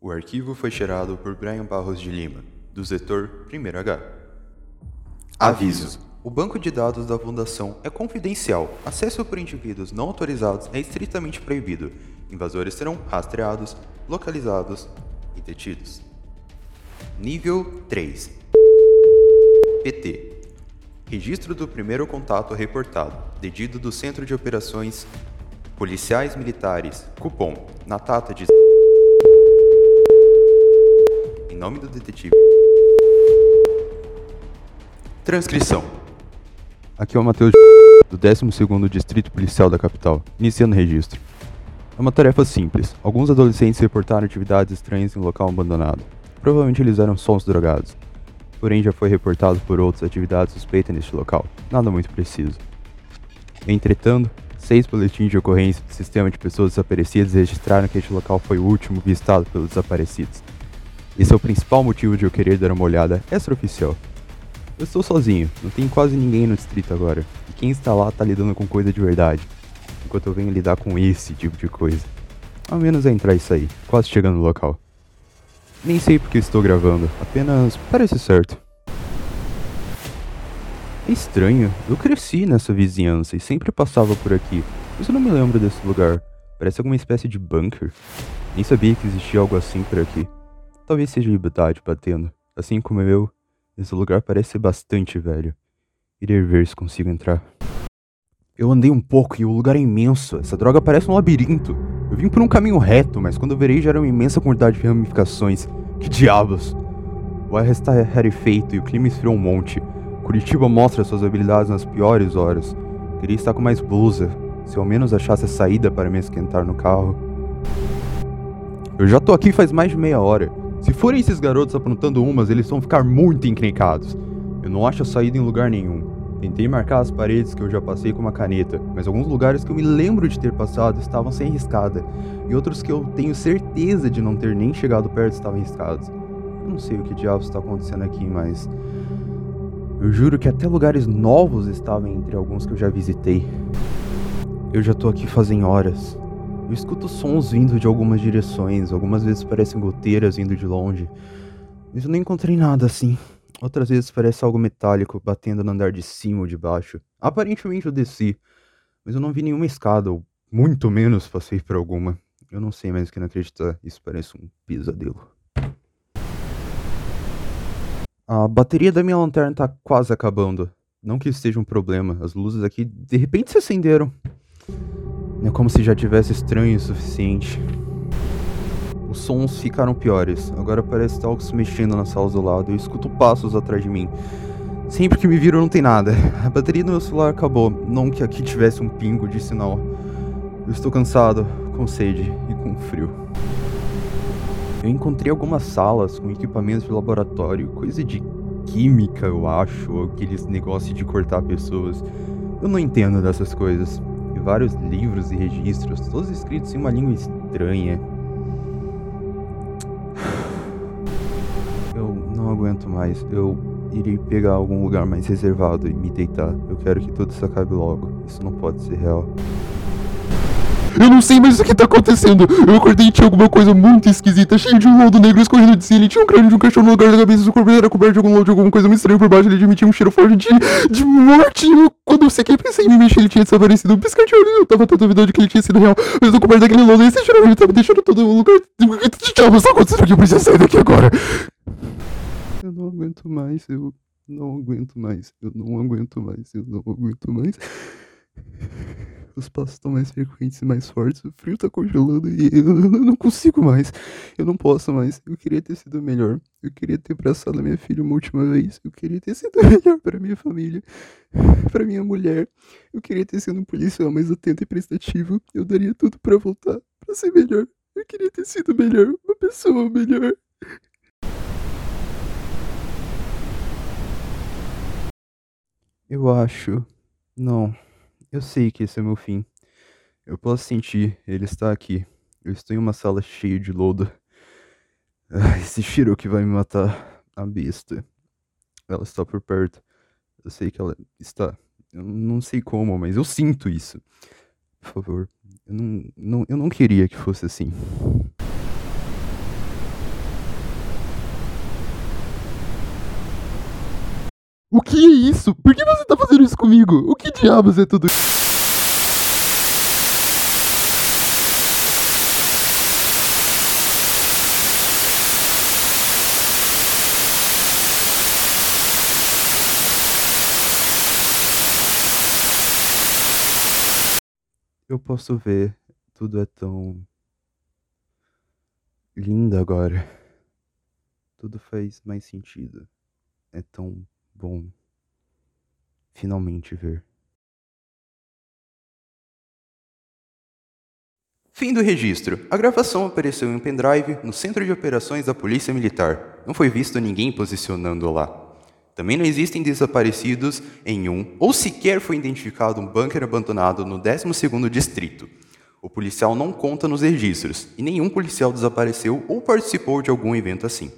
O arquivo foi gerado por Brian Barros de Lima, do setor 1H. Aviso: O banco de dados da Fundação é confidencial. Acesso por indivíduos não autorizados é estritamente proibido. Invasores serão rastreados, localizados e detidos. Nível 3 PT Registro do primeiro contato reportado. Dedido do Centro de Operações Policiais Militares, Cupom, na data de. Em nome do detetive. Transcrição. Aqui é o Matheus do 12º Distrito Policial da capital, iniciando o registro. É uma tarefa simples. Alguns adolescentes reportaram atividades estranhas em um local abandonado. Provavelmente eles eram sons drogados. Porém, já foi reportado por outras atividades suspeitas neste local. Nada muito preciso. Entretanto, Seis boletins de ocorrência do sistema de pessoas desaparecidas registraram que este local foi o último visitado pelos desaparecidos. Esse é o principal motivo de eu querer dar uma olhada extraoficial. Eu estou sozinho, não tem quase ninguém no distrito agora, e quem está lá está lidando com coisa de verdade, enquanto eu venho lidar com esse tipo de coisa. Ao menos é entrar e sair, quase chegando no local. Nem sei porque estou gravando, apenas parece certo. É estranho, eu cresci nessa vizinhança e sempre passava por aqui, mas eu não me lembro desse lugar. Parece alguma espécie de bunker. Nem sabia que existia algo assim por aqui. Talvez seja liberdade batendo. Assim como eu, esse lugar parece ser bastante velho. Irei ver se consigo entrar. Eu andei um pouco e o lugar é imenso. Essa droga parece um labirinto. Eu vim por um caminho reto, mas quando eu virei já era uma imensa quantidade de ramificações. Que diabos! O ar está rarefeito e o clima esfriou um monte. Curitiba mostra suas habilidades nas piores horas. Queria estar com mais blusa, se ao menos achasse a saída para me esquentar no carro. Eu já tô aqui faz mais de meia hora. Se forem esses garotos aprontando umas, eles vão ficar muito encrencados. Eu não acho a saída em lugar nenhum. Tentei marcar as paredes que eu já passei com uma caneta, mas alguns lugares que eu me lembro de ter passado estavam sem riscada, e outros que eu tenho certeza de não ter nem chegado perto estavam riscados. Eu não sei o que diabos está acontecendo aqui, mas eu juro que até lugares novos estavam entre alguns que eu já visitei. Eu já tô aqui fazem horas. Eu escuto sons vindo de algumas direções, algumas vezes parecem goteiras vindo de longe. Mas eu não encontrei nada assim. Outras vezes parece algo metálico batendo no andar de cima ou de baixo. Aparentemente eu desci, mas eu não vi nenhuma escada, ou muito menos passei por alguma. Eu não sei mais o que não acreditar, isso parece um pesadelo. A bateria da minha lanterna tá quase acabando. Não que isso seja um problema, as luzes aqui de repente se acenderam. É como se já tivesse estranho o suficiente. Os sons ficaram piores. Agora parece algo se mexendo nas salas do lado. Eu escuto passos atrás de mim. Sempre que me viram não tem nada. A bateria do meu celular acabou. Não que aqui tivesse um pingo de sinal. Eu estou cansado, com sede e com frio. Eu encontrei algumas salas com equipamentos de laboratório, coisa de química, eu acho, aqueles negócios de cortar pessoas. Eu não entendo dessas coisas. Vários livros e registros, todos escritos em uma língua estranha. Eu não aguento mais. Eu irei pegar algum lugar mais reservado e me deitar. Eu quero que tudo isso acabe logo. Isso não pode ser real. Eu não sei mais o que tá acontecendo. Eu acordei e tinha alguma coisa muito esquisita, cheio de um lodo negro escorrendo de si. Ele tinha um crânio de um cachorro no lugar da cabeça. Seu corpo era coberto de algum lodo, de alguma coisa muito estranha por baixo. Ele emitia um cheiro forte de, de morte. Eu, quando eu sequer pensei em me mexer, ele tinha desaparecido. Um piscar de olho. Eu tava tão duvidando de que ele tinha sido real. Mas eu coberto daquele lodo, esse cheiro ele tava deixando todo o lugar. Que diabos tá acontecendo aqui? Eu preciso sair daqui agora. Eu não aguento mais. Eu não aguento mais. Eu não aguento mais. Eu não aguento mais. Os passos estão mais frequentes e mais fortes. O frio tá congelando e eu, não consigo mais. Eu não posso mais. Eu queria ter sido melhor. Eu queria ter abraçado minha filha uma última vez. Eu queria ter sido melhor para minha família, para minha mulher. Eu queria ter sido um policial mais atento e prestativo. Eu daria tudo para voltar, para ser melhor. Eu queria ter sido melhor, uma pessoa melhor. Eu acho. Não. Eu sei que esse é meu fim. Eu posso sentir, ele está aqui. Eu estou em uma sala cheia de lodo. Ah, esse cheiro que vai me matar. A besta. Ela está por perto. Eu sei que ela está. Eu não sei como, mas eu sinto isso. Por favor. Eu não, não, eu não queria que fosse assim. O que é isso? Por que você tá fazendo isso comigo? O que diabos é tudo isso? Eu posso ver, tudo é tão lindo agora. Tudo faz mais sentido. É tão bom finalmente ver. Fim do registro. A gravação apareceu em um pendrive no Centro de Operações da Polícia Militar. Não foi visto ninguém posicionando lá. Também não existem desaparecidos em um, ou sequer foi identificado um bunker abandonado no 12º distrito. O policial não conta nos registros, e nenhum policial desapareceu ou participou de algum evento assim.